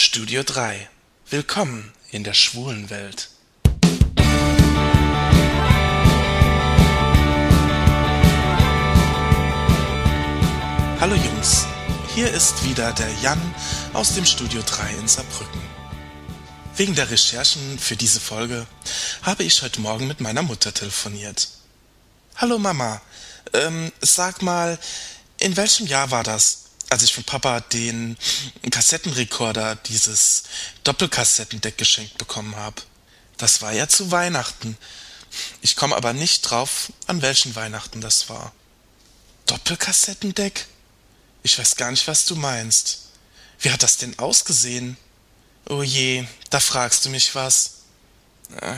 Studio 3. Willkommen in der schwulen Welt. Hallo Jungs, hier ist wieder der Jan aus dem Studio 3 in Saarbrücken. Wegen der Recherchen für diese Folge habe ich heute Morgen mit meiner Mutter telefoniert. Hallo Mama, ähm, sag mal, in welchem Jahr war das, als ich von Papa den Kassettenrekorder, dieses Doppelkassettendeck geschenkt bekommen habe? Das war ja zu Weihnachten. Ich komme aber nicht drauf, an welchen Weihnachten das war. Doppelkassettendeck? Ich weiß gar nicht, was du meinst. Wie hat das denn ausgesehen? Oh je, da fragst du mich was. Äh,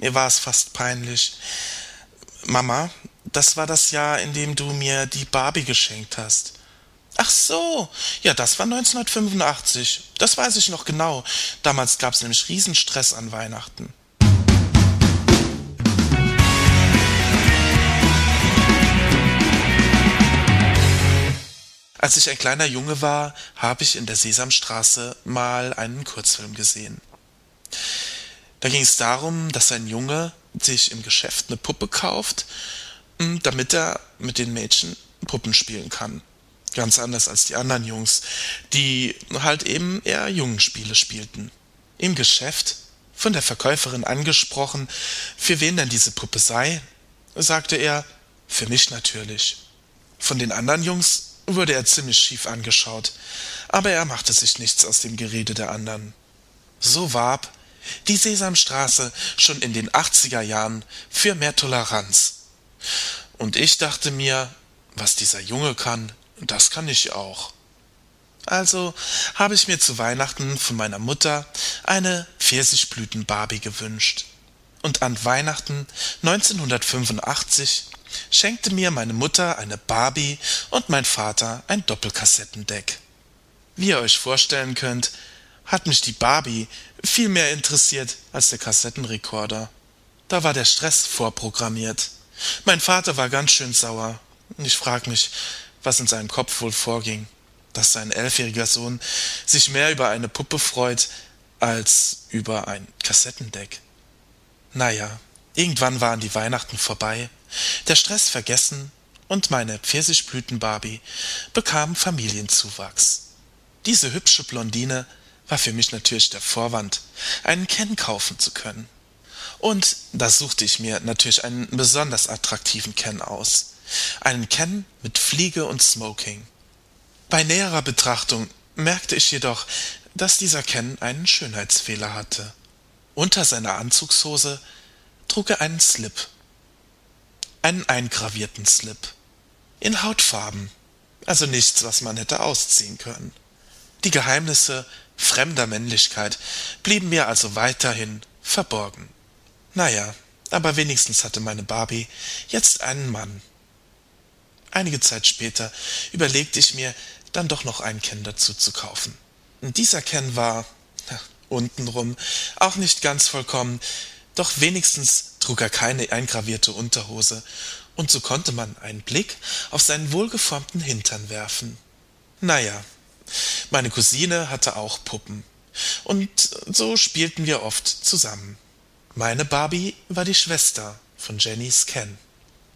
mir war es fast peinlich. Mama, das war das Jahr, in dem du mir die Barbie geschenkt hast. Ach so, ja, das war 1985. Das weiß ich noch genau. Damals gab's nämlich Riesenstress an Weihnachten. Als ich ein kleiner Junge war, habe ich in der Sesamstraße mal einen Kurzfilm gesehen. Da ging es darum, dass ein Junge sich im Geschäft eine Puppe kauft, hm, damit er mit den Mädchen Puppen spielen kann. Ganz anders als die anderen Jungs, die halt eben eher Jungenspiele spielten. Im Geschäft, von der Verkäuferin angesprochen, für wen denn diese Puppe sei, sagte er, für mich natürlich. Von den anderen Jungs wurde er ziemlich schief angeschaut, aber er machte sich nichts aus dem Gerede der anderen. So warb die Sesamstraße schon in den 80er Jahren für mehr Toleranz. Und ich dachte mir, was dieser Junge kann, das kann ich auch. Also habe ich mir zu Weihnachten von meiner Mutter eine Pfirsichblüten-Barbie gewünscht. Und an Weihnachten 1985 schenkte mir meine Mutter eine Barbie und mein Vater ein Doppelkassettendeck. Wie ihr euch vorstellen könnt, hat mich die Barbie viel mehr interessiert als der Kassettenrekorder. Da war der Stress vorprogrammiert. Mein Vater war ganz schön sauer. Ich frag mich, was in seinem Kopf wohl vorging, dass sein elfjähriger Sohn sich mehr über eine Puppe freut als über ein Kassettendeck. Naja, irgendwann waren die Weihnachten vorbei der Stress vergessen und meine Pfirsichblüten-Barbie bekam Familienzuwachs. Diese hübsche Blondine war für mich natürlich der Vorwand, einen Ken kaufen zu können. Und da suchte ich mir natürlich einen besonders attraktiven Ken aus. Einen Ken mit Fliege und Smoking. Bei näherer Betrachtung merkte ich jedoch, dass dieser Ken einen Schönheitsfehler hatte. Unter seiner Anzugshose trug er einen Slip einen eingravierten Slip. In Hautfarben. Also nichts, was man hätte ausziehen können. Die Geheimnisse fremder Männlichkeit blieben mir also weiterhin verborgen. Naja, aber wenigstens hatte meine Barbie jetzt einen Mann. Einige Zeit später überlegte ich mir, dann doch noch einen Ken dazu zu kaufen. Dieser Ken war, untenrum, auch nicht ganz vollkommen, doch wenigstens trug er keine eingravierte Unterhose, und so konnte man einen Blick auf seinen wohlgeformten Hintern werfen. Na ja, meine Cousine hatte auch Puppen, und so spielten wir oft zusammen. Meine Barbie war die Schwester von Jennys Ken.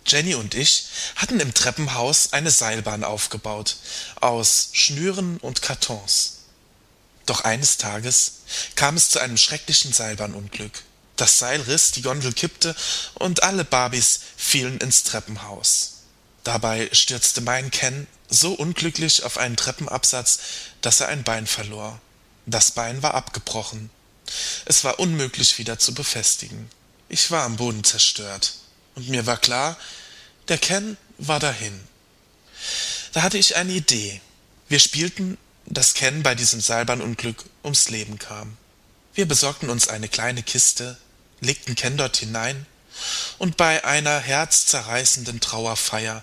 Jenny und ich hatten im Treppenhaus eine Seilbahn aufgebaut, aus Schnüren und Kartons. Doch eines Tages kam es zu einem schrecklichen Seilbahnunglück. Das Seil riss, die Gondel kippte und alle Barbies fielen ins Treppenhaus. Dabei stürzte mein Ken so unglücklich auf einen Treppenabsatz, dass er ein Bein verlor. Das Bein war abgebrochen. Es war unmöglich wieder zu befestigen. Ich war am Boden zerstört. Und mir war klar, der Ken war dahin. Da hatte ich eine Idee. Wir spielten, dass Ken bei diesem Seilbahnunglück ums Leben kam. Wir besorgten uns eine kleine Kiste, legten Ken dort hinein, und bei einer herzzerreißenden Trauerfeier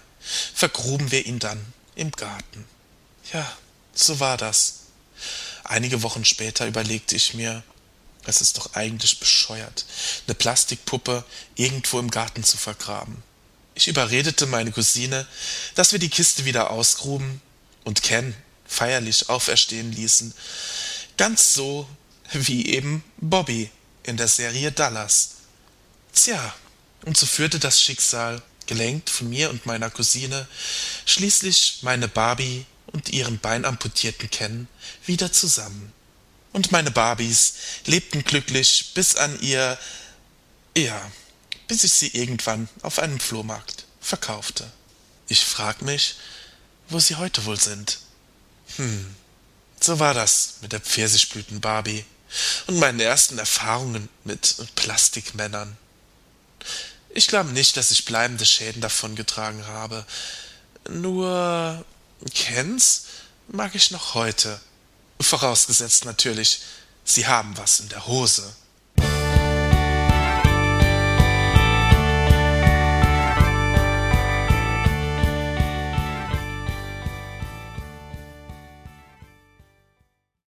vergruben wir ihn dann im Garten. Ja, so war das. Einige Wochen später überlegte ich mir, es ist doch eigentlich bescheuert, eine Plastikpuppe irgendwo im Garten zu vergraben. Ich überredete meine Cousine, dass wir die Kiste wieder ausgruben und Ken feierlich auferstehen ließen, Ganz so wie eben Bobby in der Serie Dallas. Tja, und so führte das Schicksal, gelenkt von mir und meiner Cousine, schließlich meine Barbie und ihren beinamputierten Ken wieder zusammen. Und meine Barbies lebten glücklich bis an ihr ja, bis ich sie irgendwann auf einem Flohmarkt verkaufte. Ich frag mich, wo sie heute wohl sind. Hm, so war das mit der Pfirsichblüten-Barbie und meinen ersten Erfahrungen mit Plastikmännern. Ich glaube nicht, dass ich bleibende Schäden davongetragen habe. Nur Kens mag ich noch heute. Vorausgesetzt natürlich, sie haben was in der Hose.